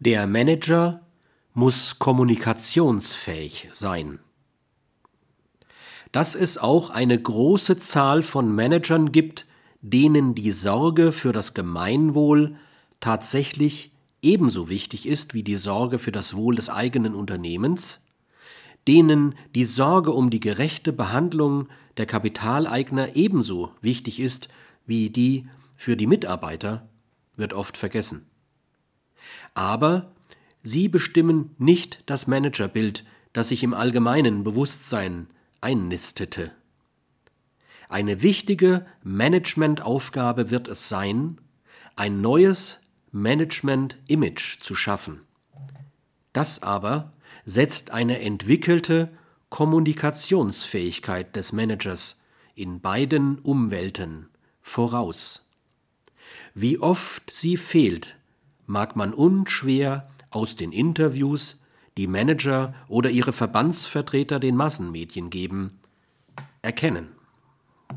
Der Manager muss kommunikationsfähig sein. Dass es auch eine große Zahl von Managern gibt, denen die Sorge für das Gemeinwohl tatsächlich ebenso wichtig ist wie die Sorge für das Wohl des eigenen Unternehmens, denen die Sorge um die gerechte Behandlung der Kapitaleigner ebenso wichtig ist wie die für die Mitarbeiter, wird oft vergessen. Aber sie bestimmen nicht das Managerbild, das sich im allgemeinen Bewusstsein einnistete. Eine wichtige Managementaufgabe wird es sein, ein neues Management-Image zu schaffen. Das aber setzt eine entwickelte Kommunikationsfähigkeit des Managers in beiden Umwelten voraus. Wie oft sie fehlt, mag man unschwer aus den Interviews, die Manager oder ihre Verbandsvertreter den Massenmedien geben, erkennen.